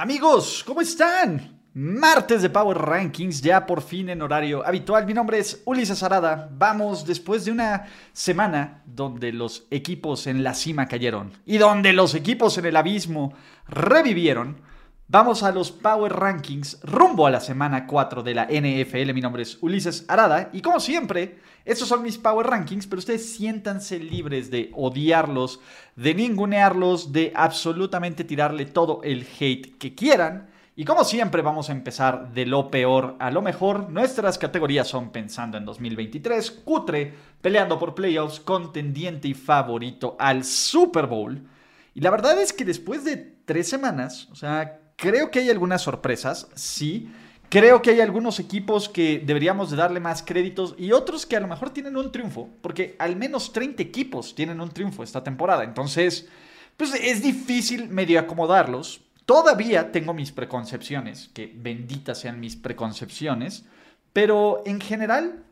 Amigos, ¿cómo están? Martes de Power Rankings, ya por fin en horario habitual. Mi nombre es Ulises Arada. Vamos después de una semana donde los equipos en la cima cayeron y donde los equipos en el abismo revivieron. Vamos a los Power Rankings rumbo a la semana 4 de la NFL. Mi nombre es Ulises Arada y como siempre, estos son mis Power Rankings, pero ustedes siéntanse libres de odiarlos, de ningunearlos, de absolutamente tirarle todo el hate que quieran. Y como siempre vamos a empezar de lo peor a lo mejor. Nuestras categorías son pensando en 2023, cutre, peleando por playoffs, contendiente y favorito al Super Bowl. Y la verdad es que después de tres semanas, o sea, Creo que hay algunas sorpresas, sí. Creo que hay algunos equipos que deberíamos de darle más créditos y otros que a lo mejor tienen un triunfo, porque al menos 30 equipos tienen un triunfo esta temporada. Entonces, pues es difícil medio acomodarlos. Todavía tengo mis preconcepciones, que benditas sean mis preconcepciones, pero en general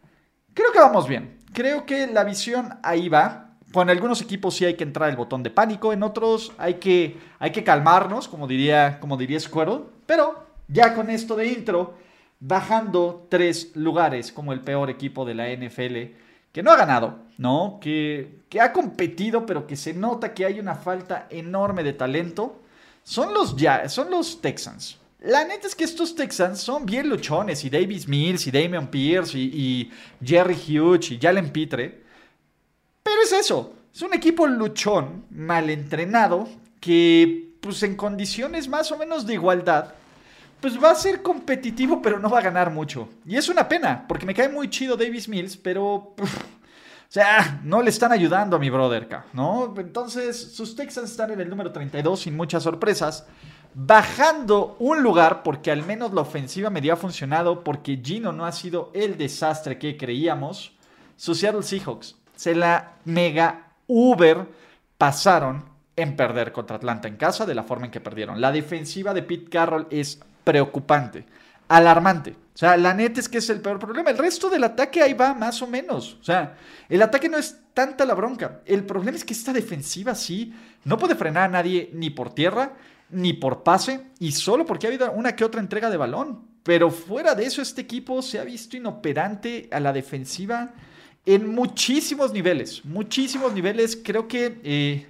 creo que vamos bien. Creo que la visión ahí va. Con algunos equipos sí hay que entrar el botón de pánico, en otros hay que, hay que calmarnos, como diría, como diría Squirrel. Pero ya con esto de intro, bajando tres lugares como el peor equipo de la NFL, que no ha ganado, ¿no? Que, que ha competido, pero que se nota que hay una falta enorme de talento, son los, ya, son los Texans. La neta es que estos Texans son bien luchones, y Davis Mills, y Damian Pierce, y, y Jerry Hughes, y Jalen Pitre pero es eso, es un equipo luchón, mal entrenado, que pues en condiciones más o menos de igualdad, pues va a ser competitivo, pero no va a ganar mucho. Y es una pena, porque me cae muy chido Davis Mills, pero... o sea, no le están ayudando a mi brother, ¿no? Entonces, sus Texans están en el número 32 sin muchas sorpresas. Bajando un lugar, porque al menos la ofensiva me ha funcionado, porque Gino no ha sido el desastre que creíamos. Sus Seattle Seahawks se la mega Uber pasaron en perder contra Atlanta en casa de la forma en que perdieron. La defensiva de Pete Carroll es preocupante, alarmante. O sea, la neta es que es el peor problema. El resto del ataque ahí va más o menos. O sea, el ataque no es tanta la bronca. El problema es que esta defensiva sí no puede frenar a nadie ni por tierra ni por pase y solo porque ha habido una que otra entrega de balón. Pero fuera de eso, este equipo se ha visto inoperante a la defensiva en muchísimos niveles, muchísimos niveles. Creo que eh,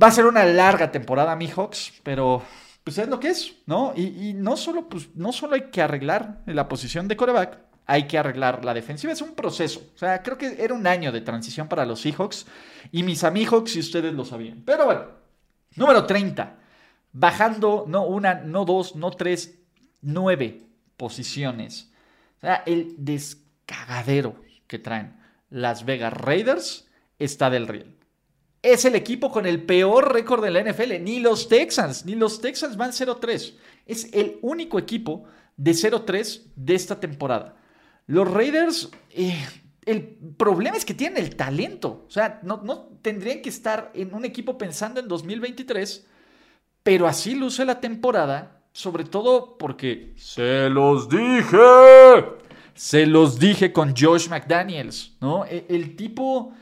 va a ser una larga temporada, mi Hawks, pero pues es lo que es, ¿no? Y, no, solo, pues, no solo hay que arreglar la posición de coreback, hay que arreglar la defensiva. Es un proceso. O sea, creo que era un año de transición para los Seahawks y mis Amihawks, si ustedes lo sabían. Pero bueno, número 30. Bajando, no una, no dos, no tres, nueve posiciones. O sea, el descagadero que traen Las Vegas Raiders está del Real. Es el equipo con el peor récord de la NFL. Ni los Texans, ni los Texans van 0-3. Es el único equipo de 0-3 de esta temporada. Los Raiders, eh, el problema es que tienen el talento. O sea, no, no tendrían que estar en un equipo pensando en 2023, pero así luce la temporada, sobre todo porque se los dije. Se los dije con Josh McDaniels, ¿no? E, el, tipo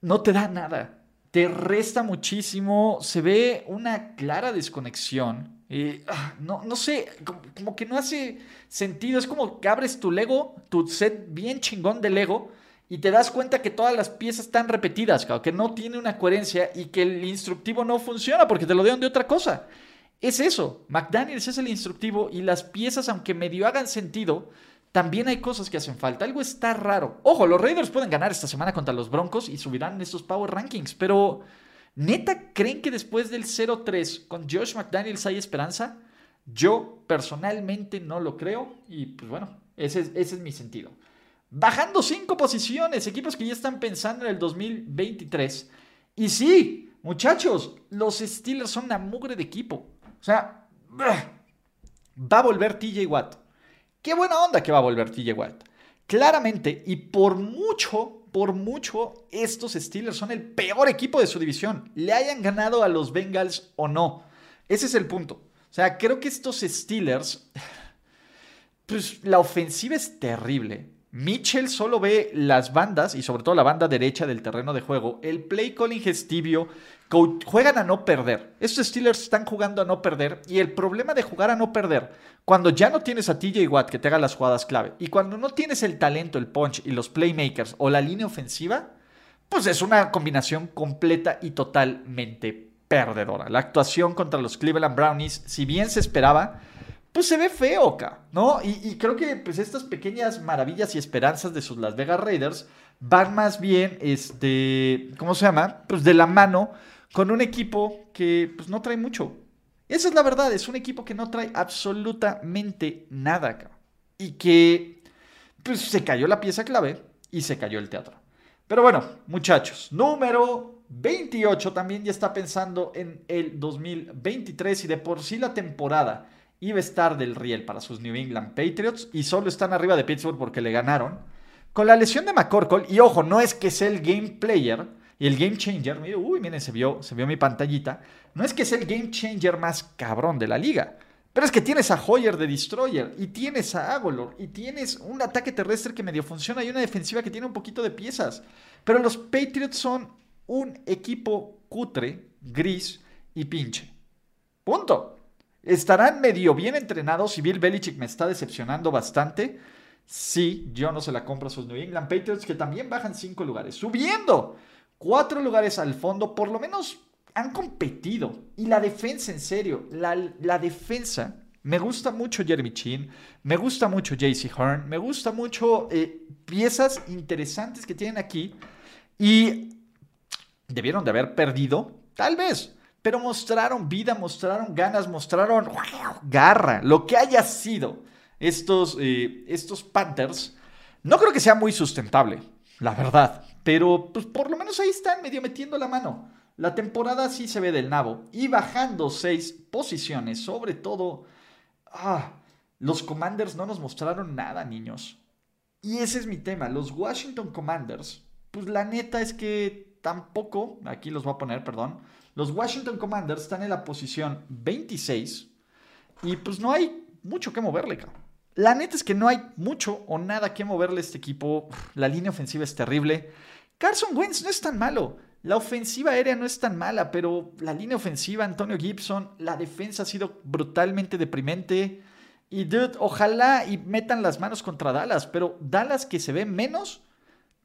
no te da nada, te resta muchísimo, se ve una clara desconexión. Ah, no, no sé, como, que no hace sentido. Es como que abres tu Lego, tu set bien chingón de Lego, y te das cuenta que todas las piezas están repetidas, que no tiene una coherencia y que el instructivo no funciona porque te lo dieron de otra cosa. Es eso, McDaniels es el instructivo y las piezas, aunque medio hagan sentido, también hay cosas que hacen falta. Algo está raro. Ojo, los Raiders pueden ganar esta semana contra los Broncos y subirán estos Power Rankings, pero ¿neta creen que después del 0-3 con Josh McDaniels hay esperanza? Yo personalmente no lo creo y pues bueno, ese es, ese es mi sentido. Bajando cinco posiciones, equipos que ya están pensando en el 2023. Y sí, muchachos, los Steelers son una mugre de equipo. O sea, va a volver TJ Watt. Qué buena onda que va a volver TJ Watt. Claramente, y por mucho, por mucho, estos Steelers son el peor equipo de su división. Le hayan ganado a los Bengals o no. Ese es el punto. O sea, creo que estos Steelers, pues la ofensiva es terrible. Mitchell solo ve las bandas y sobre todo la banda derecha del terreno de juego. El play calling es tibio. Juegan a no perder. Estos Steelers están jugando a no perder. Y el problema de jugar a no perder, cuando ya no tienes a TJ Watt que te haga las jugadas clave, y cuando no tienes el talento, el punch y los playmakers o la línea ofensiva, pues es una combinación completa y totalmente perdedora. La actuación contra los Cleveland Brownies, si bien se esperaba, pues se ve feo acá, ¿no? Y, creo que pues estas pequeñas maravillas y esperanzas de sus Las Vegas Raiders van más bien, este, ¿cómo se llama? Pues de la mano con un equipo que pues no trae mucho. Esa es la verdad, es un equipo que no trae absolutamente nada acá. Y que pues se cayó la pieza clave y se cayó el teatro. Pero bueno, muchachos, número 28 también ya está pensando en el 2023 y de por sí la temporada iba a estar del riel para sus New England Patriots y solo están arriba de Pittsburgh porque le ganaron. Con la lesión de McCorkle, y ojo, no es que sea el game player y el game changer, uy, miren, se vio, se vio mi pantallita, no es que sea el game changer más cabrón de la liga, pero es que tienes a Hoyer de Destroyer, y tienes a Agolor, y tienes un ataque terrestre que medio funciona, y una defensiva que tiene un poquito de piezas. Pero los Patriots son un equipo cutre, gris y pinche. Punto. ¿Estarán medio bien entrenados y Bill Belichick me está decepcionando bastante? Sí, yo no se la compro a sus New England Patriots que también bajan cinco lugares, subiendo cuatro lugares al fondo, por lo menos han competido. Y la defensa, en serio, la, defensa, me gusta mucho Jeremy Chin, me gusta mucho JC Hearn, me gusta mucho eh, piezas interesantes que tienen aquí y debieron de haber perdido, tal vez pero mostraron vida, mostraron ganas, mostraron garra, lo que haya sido estos, eh, estos Panthers. No creo que sea muy sustentable, la verdad, pero pues, por lo menos ahí están medio metiendo la mano. La temporada sí se ve del nabo y bajando seis posiciones, sobre todo, ah, los Commanders no nos mostraron nada, niños. Y ese es mi tema, los Washington Commanders, pues la neta es que tampoco, aquí los voy a poner, perdón, los Washington Commanders están en la posición 26 y pues no hay mucho que moverle, La neta es que no hay mucho o nada que moverle a este equipo. La línea ofensiva es terrible. Carson Wentz no es tan malo. La ofensiva aérea no es tan mala, pero la línea ofensiva, Antonio Gibson, la defensa ha sido brutalmente deprimente. Y dude, ojalá y metan las manos contra Dallas, pero Dallas que se ve menos,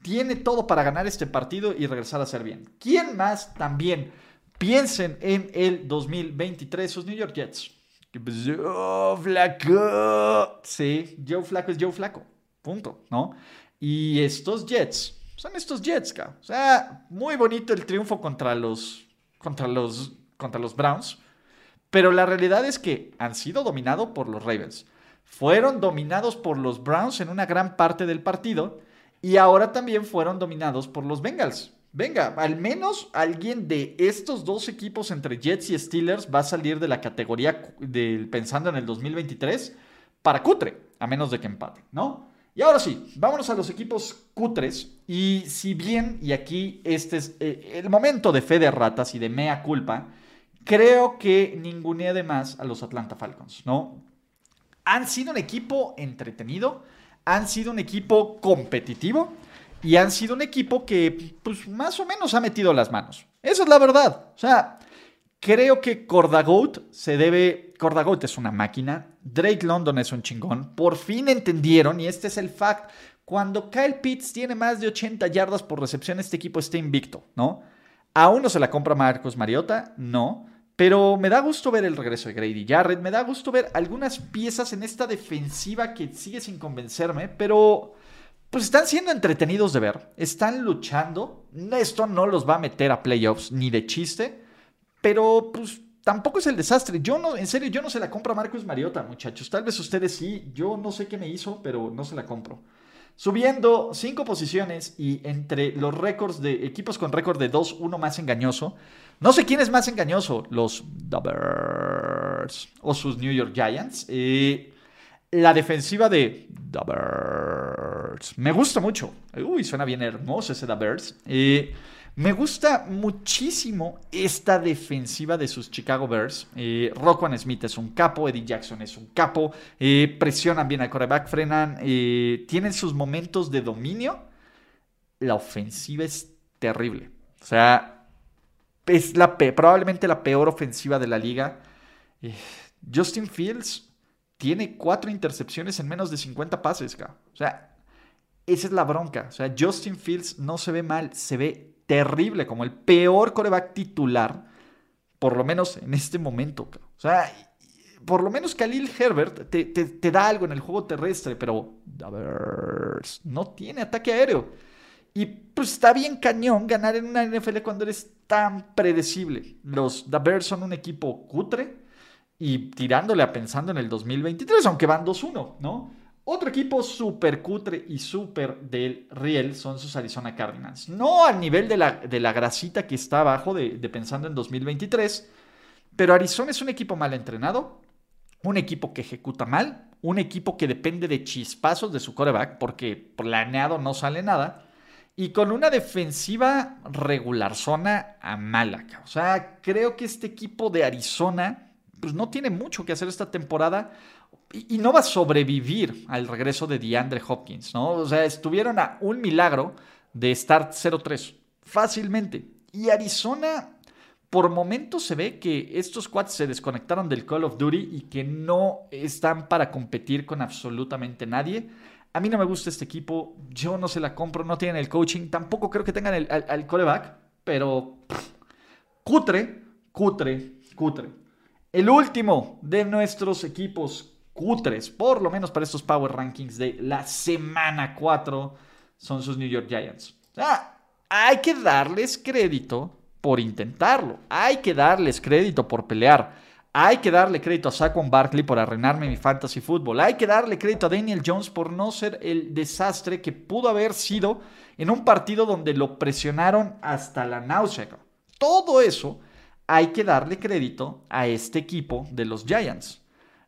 tiene todo para ganar este partido y regresar a ser bien. ¿Quién más también? Piensen en el 2023, sus New York Jets. Joe Flaco. Sí, Joe Flaco es Joe Flaco. Punto, ¿no? Y estos Jets, son estos Jets, O sea, muy bonito el triunfo contra los, contra los, contra los Browns. Pero la realidad es que han sido dominados por los Ravens. Fueron dominados por los Browns en una gran parte del partido. Y ahora también fueron dominados por los Bengals. Venga, al menos alguien de estos dos equipos entre Jets y Steelers va a salir de la categoría del pensando en el 2023 para cutre, a menos de que empate, ¿no? Y ahora sí, vámonos a los equipos cutres. Y si bien, y aquí este es eh, el momento de fe de ratas y de mea culpa, creo que ninguné de más a los Atlanta Falcons, ¿no? Han sido un equipo entretenido, han sido un equipo competitivo y han sido un equipo que, pues, más o menos ha metido las manos. Esa es la verdad. O sea, creo que Cordagout se debe. Cordagout es una máquina. Drake London es un chingón. Por fin entendieron, y este es el fact. Cuando Kyle Pitts tiene más de 80 yardas por recepción, este equipo está invicto, ¿no? ¿Aún no se la compra Marcos Mariota? No. Pero me da gusto ver el regreso de Grady Jarrett. Me da gusto ver algunas piezas en esta defensiva que sigue sin convencerme. Pero pues están siendo entretenidos de ver, están luchando. Esto no los va a meter a playoffs ni de chiste, pero pues tampoco es el desastre. Yo no, en serio, yo no se la compro a Marcus Mariota, muchachos. Tal vez ustedes sí, yo no sé qué me hizo, pero no se la compro. subiendo cinco posiciones y entre los récords de equipos con récord de 2-1 más engañoso. No sé quién es más engañoso, los Bears o sus New York Giants. Eh, la defensiva de The Bears me gusta mucho. Uy, suena bien hermoso ese The Bears. Eh, me gusta muchísimo esta defensiva de sus Chicago Bears. Eh, Smith es un capo, Eddie Jackson es un capo, eh, presionan bien al coreback, frenan, eh, tienen sus momentos de dominio. La ofensiva es terrible. O sea, es la probablemente la peor ofensiva de la liga. Justin Fields tiene cuatro intercepciones en menos de 50 pases. O sea, esa es la bronca. O sea, Justin Fields no se ve mal, se ve terrible, como el peor coreback titular, por lo menos en este momento. O sea, por lo menos Khalil Herbert te, da algo en el juego terrestre, pero a ver, no tiene ataque aéreo. Y pues está bien cañón ganar en una NFL cuando eres tan predecible. Los The son un equipo cutre y tirándole a pensando en el 2023, aunque van 2-1, ¿no? Otro equipo súper cutre y súper del riel son sus Arizona Cardinals. No al nivel de la, de la grasita que está abajo de, pensando en 2023, pero Arizona es un equipo mal entrenado, un equipo que ejecuta mal, un equipo que depende de chispazos de su coreback, porque planeado no sale nada, y con una defensiva regular zona a mala. O sea, creo que este equipo de Arizona pues no tiene mucho que hacer esta temporada y, no va a sobrevivir al regreso de DeAndre Hopkins, ¿no? O sea, estuvieron a un milagro de estar 0-3, fácilmente. Y Arizona, por momentos se ve que estos quads se desconectaron del Call of Duty y que no están para competir con absolutamente nadie. A mí no me gusta este equipo, yo no se la compro, no tienen el coaching, tampoco creo que tengan el, al, coreback, pero cutre, cutre, cutre. El último de nuestros equipos cutres, por lo menos para estos Power Rankings de la semana 4, son sus New York Giants. hay que darles crédito por intentarlo. Hay que darles crédito por pelear. Hay que darle crédito a Saquon Barkley por arruinarme mi fantasy fútbol. Hay que darle crédito a Daniel Jones por no ser el desastre que pudo haber sido en un partido donde lo presionaron hasta la náusea. Todo eso hay que darle crédito a este equipo de los Giants.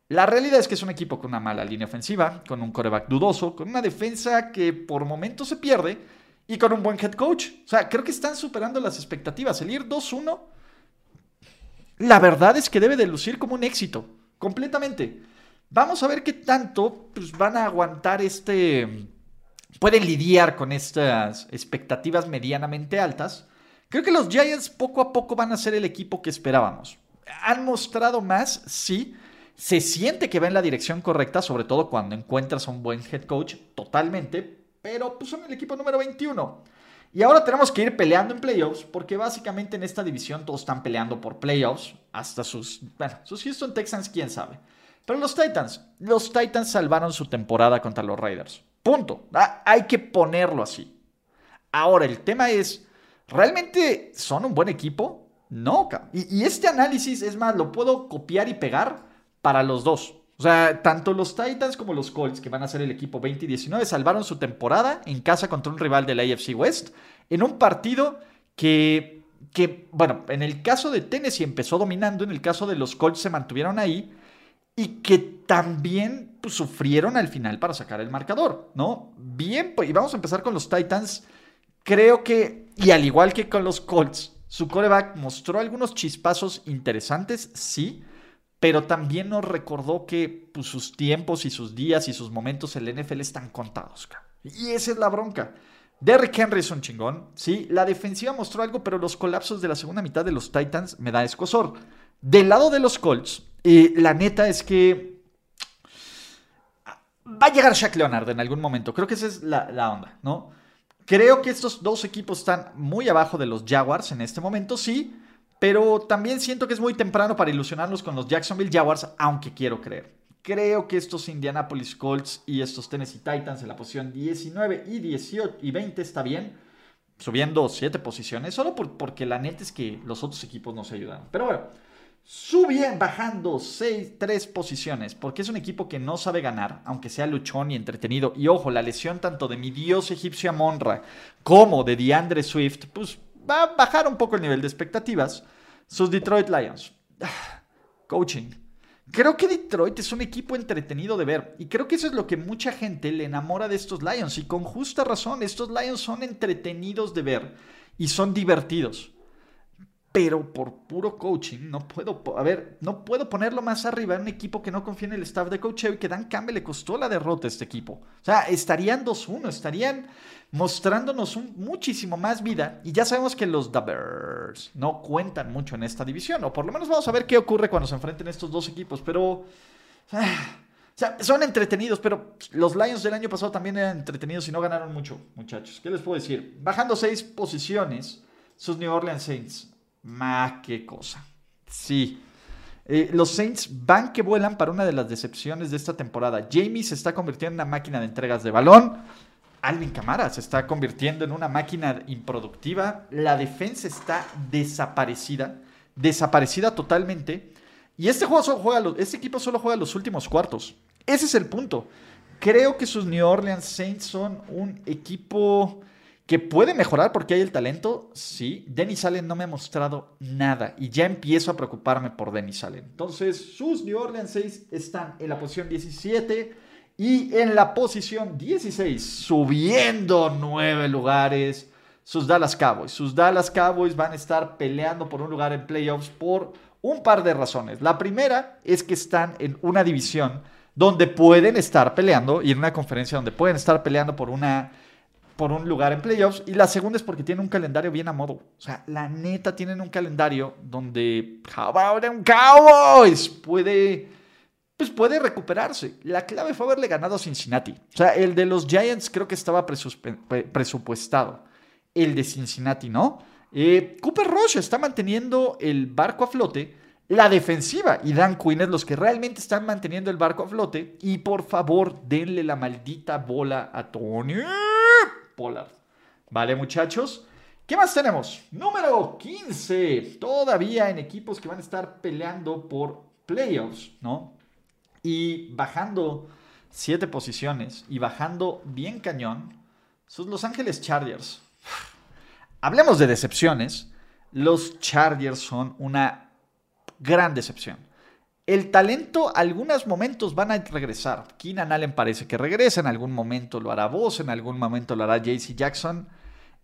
La realidad es que es un equipo con una mala línea ofensiva, con un coreback dudoso, con una defensa que por momentos se pierde y con un buen head coach. O sea, creo que están superando las expectativas. El ir 2-1, la verdad es que debe de lucir como un éxito, completamente. Vamos a ver qué tanto pues, van a aguantar este... Pueden lidiar con estas expectativas medianamente altas. Creo que los Giants poco a poco van a ser el equipo que esperábamos. Han mostrado más, sí, se siente que va en la dirección correcta, sobre todo cuando encuentras a un buen head coach, totalmente, pero pues son el equipo número 21. Y ahora tenemos que ir peleando en playoffs, porque básicamente en esta división todos están peleando por playoffs, hasta sus, bueno, sus Houston Texans, quién sabe. Pero los Titans, los Titans salvaron su temporada contra los Raiders. Punto. Ah, hay que ponerlo así. Ahora, el tema es, ¿realmente son un buen equipo? No, y, y este análisis, es más, lo puedo copiar y pegar para los dos. O sea, tanto los Titans como los Colts, que van a ser el equipo 20 y 19, salvaron su temporada en casa contra un rival del AFC West en un partido que, que, bueno, en el caso de Tennessee empezó dominando, en el caso de los Colts se mantuvieron ahí y que también pues, sufrieron al final para sacar el marcador, ¿no? Bien, pues, y vamos a empezar con los Titans. Creo que, y al igual que con los Colts, su coreback mostró algunos chispazos interesantes, sí pero también nos recordó que pues, sus tiempos y sus días y sus momentos en la NFL están contados. Y esa es la bronca. Derrick Henry es un chingón, sí. La defensiva mostró algo, pero los colapsos de la segunda mitad de los Titans me da escosor. Del lado de los Colts, eh, la neta es que va a llegar Shaq Leonard en algún momento. Creo que esa es la onda, ¿no? Creo que estos dos equipos están muy abajo de los Jaguars en este momento, sí. Pero también siento que es muy temprano para ilusionarnos con los Jacksonville Jaguars, aunque quiero creer. Creo que estos Indianapolis Colts y estos Tennessee Titans en la posición 19 y 18 y 20 está bien, subiendo 7 posiciones, solo porque la neta es que los otros equipos no se ayudan. Pero bueno, subiendo, bajando 6, 3 posiciones, porque es un equipo que no sabe ganar, aunque sea luchón y entretenido. Y ojo, la lesión tanto de mi dios egipcio Monra como de DeAndre Swift, pues va a bajar un poco el nivel de expectativas. Sus Detroit Lions. Coaching. Creo que Detroit es un equipo entretenido de ver y creo que eso es lo que mucha gente le enamora de estos Lions y con justa razón, estos Lions son entretenidos de ver y son divertidos pero por puro coaching no puedo, a ver, no puedo ponerlo más arriba en un equipo que no confía en el staff de coaching y que Dan Campbell le costó la derrota a este equipo. O sea, estarían 2-1, estarían mostrándonos muchísimo más vida y ya sabemos que los Bears no cuentan mucho en esta división, o por lo menos vamos a ver qué ocurre cuando se enfrenten estos dos equipos, pero... Ah, o sea, son entretenidos, pero los Lions del año pasado también eran entretenidos y no ganaron mucho, muchachos. ¿Qué les puedo decir? Bajando seis posiciones, sus New Orleans Saints más qué cosa. Sí. Eh, los Saints van que vuelan para una de las decepciones de esta temporada. Jamie se está convirtiendo en una máquina de entregas de balón. Alvin Camara se está convirtiendo en una máquina improductiva. La defensa está desaparecida. Desaparecida totalmente. Y este, juego solo juega este equipo solo juega los últimos cuartos. Ese es el punto. Creo que sus New Orleans Saints son un equipo que puede mejorar porque hay el talento, sí. Dennis Allen no me ha mostrado nada y ya empiezo a preocuparme por Dennis Allen. Entonces, sus New Orleans 6 están en la posición 17 y en la posición 16, subiendo nueve lugares, sus Dallas Cowboys. Sus Dallas Cowboys van a estar peleando por un lugar en playoffs por un par de razones. La primera es que están en una división donde pueden estar peleando y en una conferencia donde pueden estar peleando por una por un lugar en playoffs. Y la segunda es porque tiene un calendario bien a modo. O sea, la neta tienen un calendario donde un Cowboys puede, pues puede recuperarse. La clave fue haberle ganado a Cincinnati. O sea, el de los Giants creo que estaba presupuestado. El de Cincinnati no. Eh, Cooper Rush está manteniendo el barco a flote. La defensiva y Dan Quinn es los que realmente están manteniendo el barco a flote. Y por favor, denle la maldita bola a Tony. Pollard. ¿Vale, muchachos? ¿Qué más tenemos? Número 15. Todavía en equipos que van a estar peleando por playoffs, ¿no? Y bajando siete posiciones y bajando bien cañón, son Los Ángeles Chargers. Hablemos de decepciones. Los Chargers son una gran decepción. El talento, algunos momentos van a regresar. Keenan Allen parece que regresa, en algún momento lo hará Voss, en algún momento lo hará JC Jackson.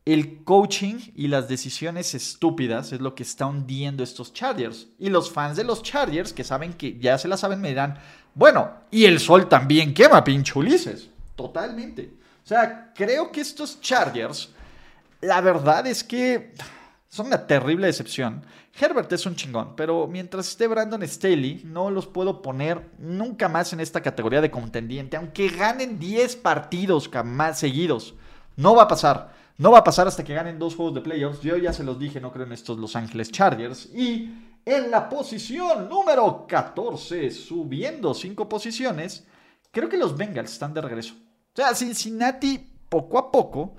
El coaching y las decisiones estúpidas es lo que está hundiendo estos Chargers. Y los fans de los Chargers, que saben que ya se la saben, me dirán, bueno, y el sol también quema, pinche Ulises. Totalmente. O sea, creo que estos Chargers, la verdad es que son una terrible decepción. Herbert es un chingón, pero mientras esté Brandon Staley, no los puedo poner nunca más en esta categoría de contendiente, aunque ganen 10 partidos más seguidos. No va a pasar. No va a pasar hasta que ganen dos juegos de playoffs. Yo ya se los dije, no creo en estos Los Ángeles Chargers. Y en la posición número 14, subiendo 5 posiciones, creo que los Bengals están de regreso. O sea, Cincinnati poco a poco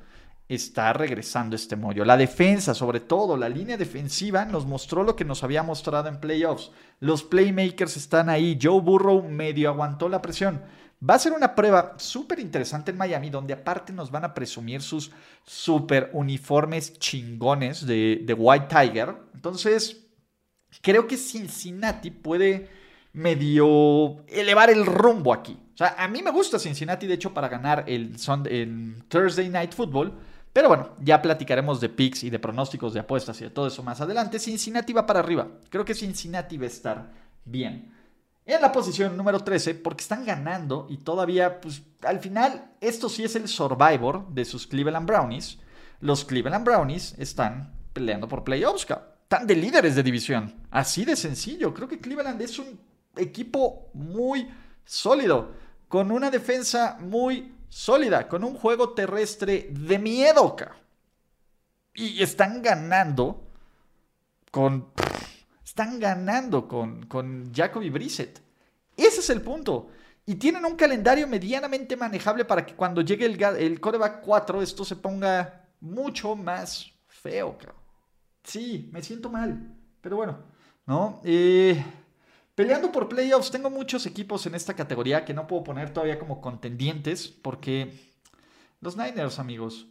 está regresando este mollo. La defensa, sobre todo, la línea defensiva nos mostró lo que nos había mostrado en playoffs. Los playmakers están ahí. Joe Burrow medio aguantó la presión. Va a ser una prueba súper interesante en Miami, donde aparte nos van a presumir sus super uniformes chingones de, de White Tiger. Entonces, creo que Cincinnati puede medio elevar el rumbo aquí. O sea, a mí me gusta Cincinnati, de hecho, para ganar el, el Thursday Night Football. Pero bueno, ya platicaremos de picks y de pronósticos de apuestas y de todo eso más adelante. Cincinnati va para arriba. Creo que Cincinnati va a estar bien. En la posición número 13, porque están ganando y todavía, pues al final, esto sí es el survivor de sus Cleveland Brownies. Los Cleveland Brownies están peleando por playoffs, están de líderes de división. Así de sencillo. Creo que Cleveland es un equipo muy sólido, con una defensa muy sólida, con un juego terrestre de miedo. Y están ganando con... Están ganando con, con Jacoby Brissett. Ese es el punto. Y tienen un calendario medianamente manejable para que cuando llegue el, el coreback 4 esto se ponga mucho más feo. Sí, me siento mal. Pero bueno, ¿no? Eh, peleando por playoffs, tengo muchos equipos en esta categoría que no puedo poner todavía como contendientes porque los Niners, amigos,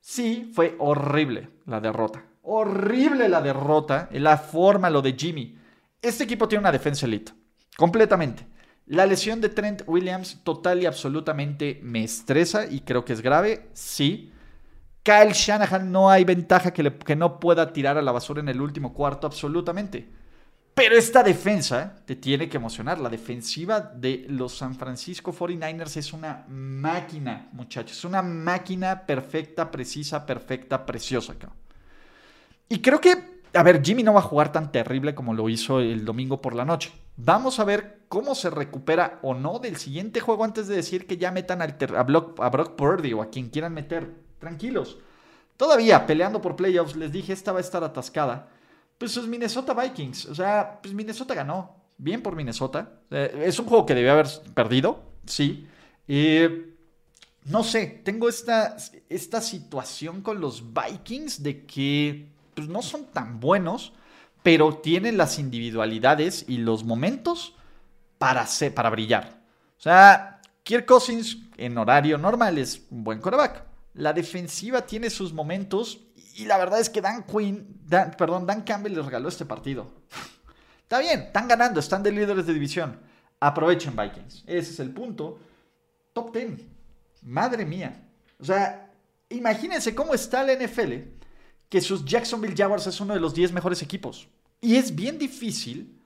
sí, fue horrible la derrota. Horrible la derrota, la forma, lo de Jimmy. Este equipo tiene una defensa elite, completamente. La lesión de Trent Williams total y absolutamente me estresa y creo que es grave, sí. Kyle Shanahan no hay ventaja que, que no pueda tirar a la basura en el último cuarto, absolutamente. Pero esta defensa te tiene que emocionar. La defensiva de los San Francisco 49ers es una máquina, muchachos. Es una máquina perfecta, precisa, perfecta, preciosa. Y creo que, a ver, Jimmy no va a jugar tan terrible como lo hizo el domingo por la noche. Vamos a ver cómo se recupera o no del siguiente juego antes de decir que ya metan a, Brock, a Brock Purdy o a quien quieran meter. Tranquilos. Todavía peleando por playoffs, les dije, esta va a estar atascada. Pues sus Minnesota Vikings. O sea, pues Minnesota ganó. Bien por Minnesota. Eh, es un juego que debió haber perdido, sí. no sé, tengo esta, esta situación con los Vikings de que pues, no son tan buenos, pero tienen las individualidades y los momentos para, para brillar. O sea, Kirk Cousins en horario normal es un buen coreback. La defensiva tiene sus momentos y la verdad es que Dan Quinn, perdón, Dan Campbell les regaló este partido. Está bien, están ganando, están de líderes de división. Aprovechen Vikings. Ese es el punto. Top 10. Madre mía. O sea, imagínense cómo está la NFL que sus Jacksonville Jaguars es uno de los 10 mejores equipos. Y es bien difícil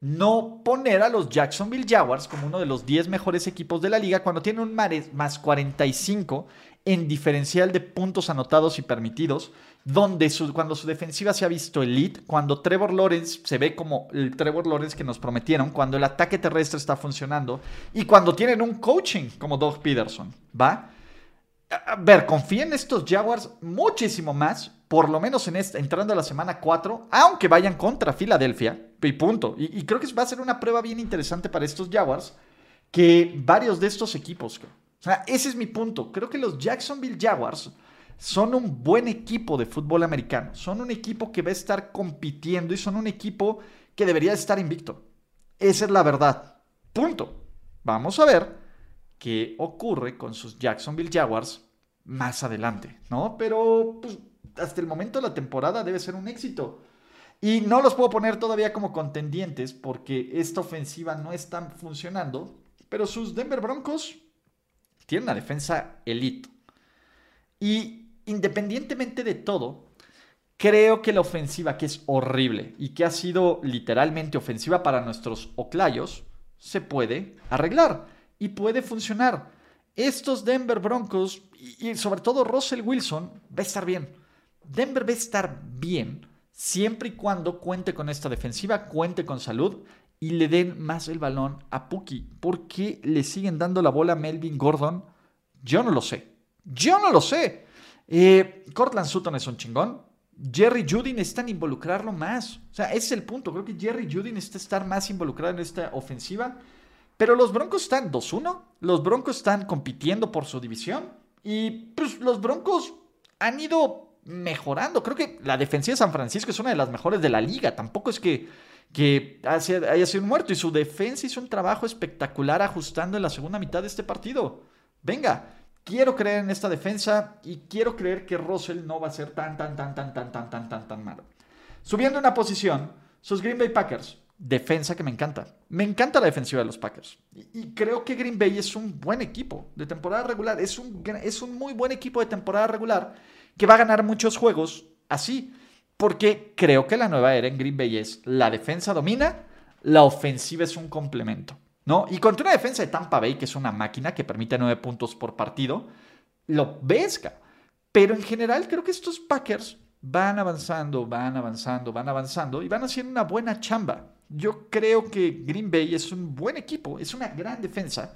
no poner a los Jacksonville Jaguars como uno de los 10 mejores equipos de la liga cuando tiene un más 45 en diferencial de puntos anotados y permitidos, donde cuando su defensiva se ha visto elite, cuando Trevor Lawrence se ve como el Trevor Lawrence que nos prometieron, cuando el ataque terrestre está funcionando y cuando tienen un coaching como Doug Peterson, ¿va? A ver, confía en estos Jaguars muchísimo más por lo menos en esta, entrando a la semana 4, aunque vayan contra Filadelfia, y punto. Y, creo que va a ser una prueba bien interesante para estos Jaguars, que varios de estos equipos, o sea, ese es mi punto. Creo que los Jacksonville Jaguars son un buen equipo de fútbol americano, son un equipo que va a estar compitiendo y son un equipo que debería estar invicto. Esa es la verdad. Punto. Vamos a ver qué ocurre con sus Jacksonville Jaguars más adelante, ¿no? Pero pues, hasta el momento la temporada debe ser un éxito. Y no los puedo poner todavía como contendientes porque esta ofensiva no está funcionando, pero sus Denver Broncos tienen una defensa elite. Y independientemente de todo, creo que la ofensiva, que es horrible y que ha sido literalmente ofensiva para nuestros oclayos, se puede arreglar y puede funcionar. Estos Denver Broncos y, sobre todo Russell Wilson va a estar bien. Denver va a estar bien siempre y cuando cuente con esta defensiva, cuente con salud y le den más el balón a Puki. ¿Por qué le siguen dando la bola a Melvin Gordon? Yo no lo sé. Yo no lo sé. Eh, Cortland Sutton es un chingón. Jerry Judy necesitan involucrarlo más. O sea, ese es el punto. Creo que Jerry Judy necesita estar más involucrado en esta ofensiva. Pero los Broncos están 2-1. Los Broncos están compitiendo por su división. Y pues los Broncos han ido mejorando. Creo que la defensiva de San Francisco es una de las mejores de la liga. Tampoco es que, que haya sido un muerto. Y su defensa hizo un trabajo espectacular ajustando en la segunda mitad de este partido. Venga, quiero creer en esta defensa y quiero creer que Russell no va a ser tan, tan, tan, tan, tan, tan, tan, tan, tan malo. Subiendo una posición, sus Green Bay Packers. Defensa que me encanta. Me encanta la defensiva de los Packers. Y, creo que Green Bay es un buen equipo de temporada regular. Es un, es un muy buen equipo de temporada regular que va a ganar muchos juegos así, porque creo que la nueva era en Green Bay es la defensa domina, la ofensiva es un complemento, ¿no? Y contra una defensa de Tampa Bay, que es una máquina que permite nueve puntos por partido, lo ves, pero en general creo que estos Packers van avanzando, van avanzando, van avanzando y van haciendo una buena chamba. Yo creo que Green Bay es un buen equipo, es una gran defensa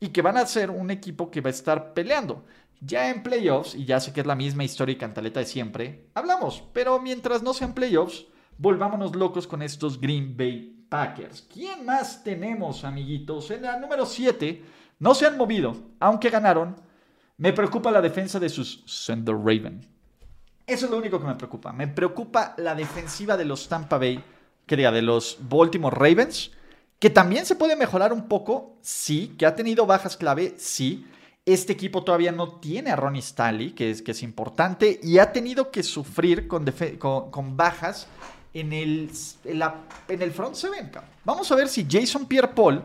y que van a ser un equipo que va a estar peleando. Ya en playoffs, y ya sé que es la misma historia y cantaleta de siempre, hablamos, pero mientras no sean playoffs, volvámonos locos con estos Green Bay Packers. ¿Quién más tenemos, amiguitos? En la número 7, no se han movido, aunque ganaron. Me preocupa la defensa de sus Sender Raven. Eso es lo único que me preocupa. Me preocupa la defensiva de los Tampa Bay que diga, de los Baltimore Ravens, que también se puede mejorar un poco, sí, que ha tenido bajas clave, sí. Este equipo todavía no tiene a Ronnie Stanley, que es, que es importante, y ha tenido que sufrir con, con, bajas en el, en, el front. Vamos a ver si Jason Pierre-Paul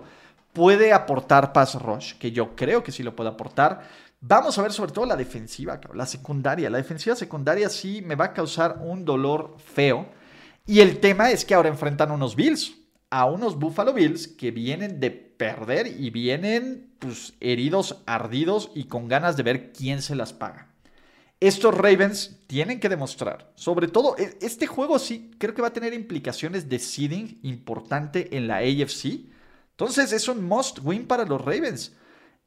puede aportar pass rush, que yo creo que sí lo puede aportar. Vamos a ver sobre todo la defensiva, la secundaria. La defensiva secundaria sí me va a causar un dolor feo. Y el tema es que ahora enfrentan unos Bills, a unos Buffalo Bills que vienen de perder y vienen pues, heridos, ardidos y con ganas de ver quién se las paga. Estos Ravens tienen que demostrar, sobre todo, e, este juego sí creo que va a tener implicaciones de seeding importante en la AFC. Entonces es un must win para los Ravens.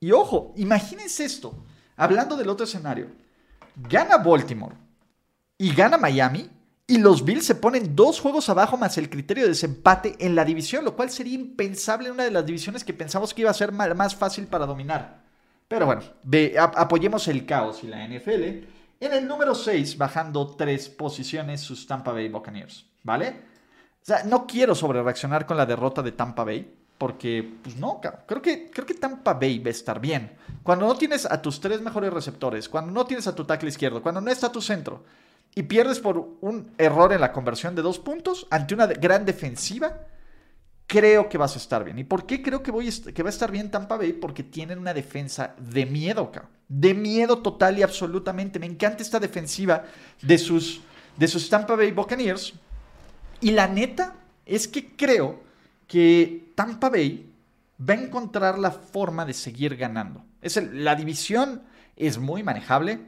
Y ojo, imagínense esto, hablando del otro escenario, gana Baltimore y gana Miami y los Bills se ponen dos juegos abajo más el criterio de desempate en la división, lo cual sería impensable en una de las divisiones que pensamos que iba a ser más fácil para dominar. Pero bueno, apoyemos el caos y la NFL. En el número 6, bajando tres posiciones, sus Tampa Bay Buccaneers, ¿vale? O sea, no quiero sobre reaccionar con la derrota de Tampa Bay, porque, pues no, creo que, creo que Tampa Bay va a estar bien. Cuando no tienes a tus tres mejores receptores, cuando no tienes a tu tackle izquierdo, cuando no está tu centro, y pierdes por un error en la conversión de dos puntos ante una gran defensiva, creo que vas a estar bien. ¿Y por qué creo que, voy que va a estar bien Tampa Bay? Porque tienen una defensa de miedo, cabrón. De miedo total y absolutamente. Me encanta esta defensiva de sus, de sus Tampa Bay Buccaneers. Y la neta es que creo que Tampa Bay va a encontrar la forma de seguir ganando. Es la división es muy manejable.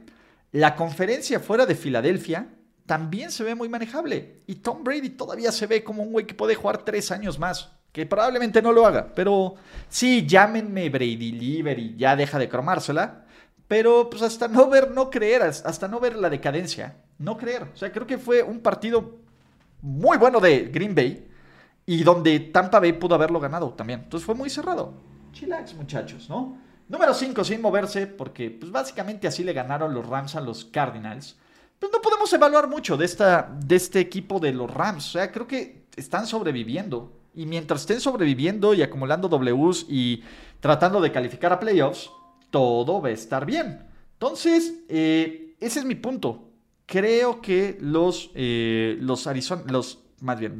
La conferencia fuera de Filadelfia también se ve muy manejable. Y Tom Brady todavía se ve como un güey que puede jugar tres años más. Que probablemente no lo haga. Pero sí, llámenme Brady Liver y ya deja de cromársela. Pero pues hasta no ver, no creer, hasta no ver la decadencia. No creer. O sea, creo que fue un partido muy bueno de Green Bay. Y donde Tampa Bay pudo haberlo ganado también. Entonces fue muy cerrado. Chillax, muchachos, ¿no? Número 5, sin moverse, porque pues, básicamente así le ganaron los Rams a los Cardinals. Pues no podemos evaluar mucho de, esta, de este equipo de los Rams. O sea, creo que están sobreviviendo. Y mientras estén sobreviviendo y acumulando Ws y tratando de calificar a playoffs, todo va a estar bien. Entonces, eh, ese es mi punto. Creo que los, eh, los Arizona, los, más bien,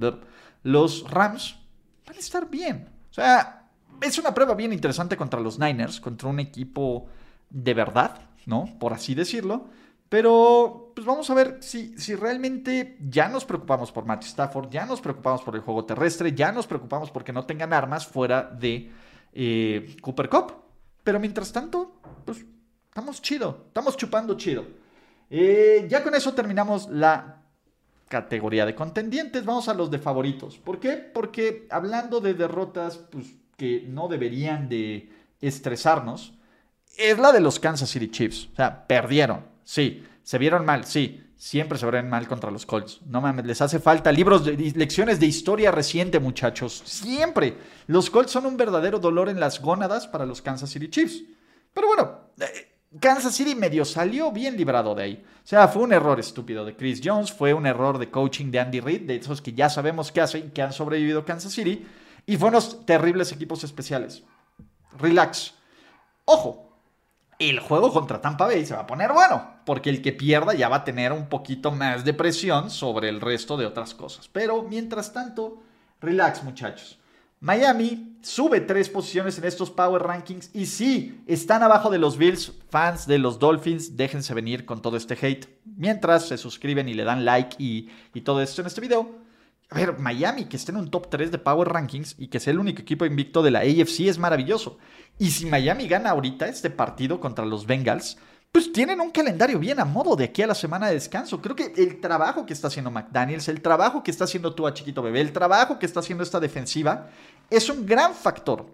los Rams van a estar bien. O sea, es una prueba bien interesante contra los Niners, contra un equipo de verdad, ¿no? Por así decirlo. Pero, pues vamos a ver si, si realmente ya nos preocupamos por Matt Stafford, ya nos preocupamos por el juego terrestre, ya nos preocupamos porque no tengan armas fuera de eh, Cooper Cup. Pero mientras tanto, pues estamos chido, estamos chupando chido. Eh, ya con eso terminamos la categoría de contendientes. Vamos a los de favoritos. ¿Por qué? Porque hablando de derrotas, pues que no deberían de estresarnos es la de los Kansas City Chiefs. O sea, perdieron, sí. Se vieron mal, sí. Siempre se verán mal contra los Colts. No mames, les hace falta libros de lecciones de historia reciente, muchachos. Siempre. Los Colts son un verdadero dolor en las gónadas para los Kansas City Chiefs. Pero bueno, eh, Kansas City medio salió bien librado de ahí. O sea, fue un error estúpido de Chris Jones, fue un error de coaching de Andy Reid, de esos que ya sabemos que hacen, que han sobrevivido Kansas City. Y fueron unos terribles equipos especiales. Relax. Ojo, el juego contra Tampa Bay se va a poner bueno, porque el que pierda ya va a tener un poquito más de presión sobre el resto de otras cosas. Pero mientras tanto, relax muchachos. Miami sube tres posiciones en estos Power Rankings y sí, están abajo de los Bills, fans de los Dolphins, déjense venir con todo este hate. Mientras se suscriben y le dan like y, y todo esto en este video, a ver, Miami, que esté en un top 3 de Power Rankings y que sea el único equipo invicto de la AFC es maravilloso. Y si Miami gana ahorita este partido contra los Bengals, pues tienen un calendario bien a modo de aquí a la semana de descanso. Creo que el trabajo que está haciendo McDaniels, el trabajo que está haciendo tú a Chiquito Bebé, el trabajo que está haciendo esta defensiva, es un gran factor.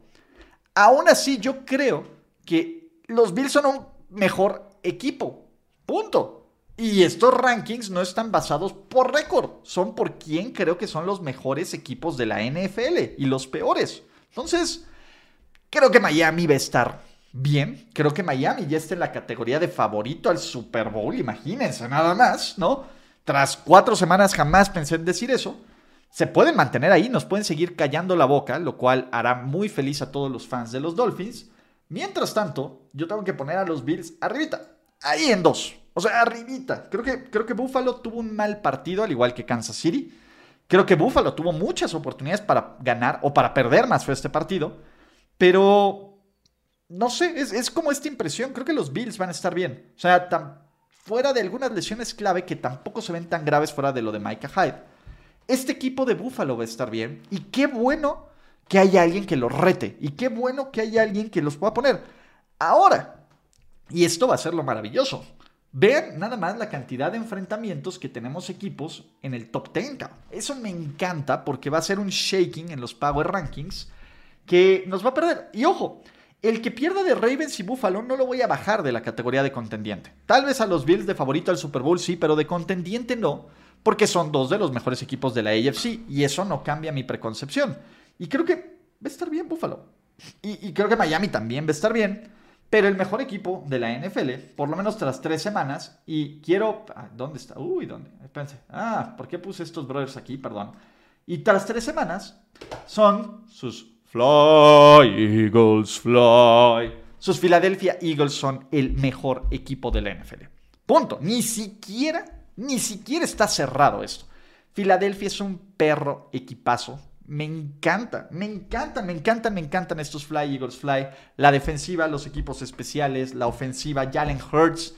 Aún así, yo creo que los Bills son un mejor equipo. Punto. Y estos rankings no están basados por récord, son por quién creo que son los mejores equipos de la NFL y los peores. Entonces, creo que Miami va a estar bien. Creo que Miami ya está en la categoría de favorito al Super Bowl, imagínense nada más, ¿no? Tras cuatro semanas jamás pensé en decir eso. se pueden mantener ahí, nos pueden seguir callando la boca, lo cual hará muy feliz a todos los fans de los Dolphins. Mientras tanto, yo tengo que poner a los Bills arribita, ahí en dos, o sea, arribita. Creo que, creo que Buffalo tuvo un mal partido, al igual que Kansas City. Creo que Buffalo tuvo muchas oportunidades para ganar o para perder más fue este partido, pero no sé, es, como esta impresión. Creo que los Bills van a estar bien. O sea, fuera de algunas lesiones clave que tampoco se ven tan graves fuera de lo de Micah Hyde. Este equipo de Buffalo va a estar bien. Y qué bueno que haya alguien que los rete. Y qué bueno que haya alguien que los pueda poner. Ahora, y esto va a ser lo maravilloso. Vean nada más la cantidad de enfrentamientos que tenemos equipos en el top 10. Eso me encanta porque va a ser un shaking en los Power Rankings que nos va a perder. Y ojo, el que pierda de Ravens y Buffalo no lo voy a bajar de la categoría de contendiente. Tal vez a los Bills de favorito al Super Bowl sí, pero de contendiente no, porque son dos de los mejores equipos de la AFC y eso no cambia mi preconcepción. Y creo que va a estar bien Buffalo. Y, creo que Miami también va a estar bien. Pero el mejor equipo de la NFL, por lo menos tras tres semanas, y quiero... Ah, ¿Dónde está? Uy, ¿dónde? Espérense. Ah, ¿por qué puse estos brothers aquí? Perdón. Y tras tres semanas son sus Fly, Eagles, fly. Sus Philadelphia Eagles son el mejor equipo de la NFL. Punto. Ni siquiera, ni siquiera está cerrado esto. Philadelphia es un perro equipazo. Me encanta, me encantan, me encantan, me encantan estos Fly Eagles Fly. La defensiva, los equipos especiales, la ofensiva, Jalen Hurts,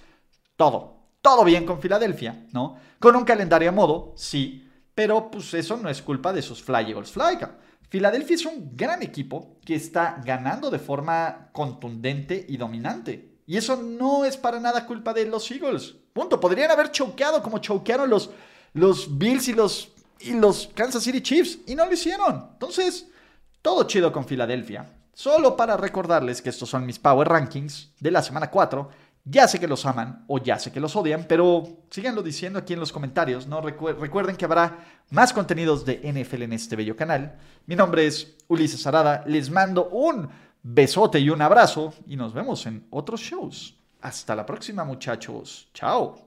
todo. Todo bien con Filadelfia, ¿no? Con un calendario a modo, sí. Pero pues eso no es culpa de sus Fly Eagles Fly. Filadelfia es un gran equipo que está ganando de forma contundente y dominante. Y eso no es para nada culpa de los Eagles. Punto. Podrían haber choqueado como choquearon los, los Bills y los, y los Kansas City Chiefs. Y no lo hicieron. Entonces, todo chido con Filadelfia. Solo para recordarles que estos son mis Power Rankings de la semana 4 ya sé que los aman o ya sé que los odian, pero síganlo diciendo aquí en los comentarios, ¿no? recuerden que habrá más contenidos de NFL en este bello canal. Mi nombre es Ulises Arada, les mando un besote y un abrazo y nos vemos en otros shows. Hasta la próxima muchachos. Chao.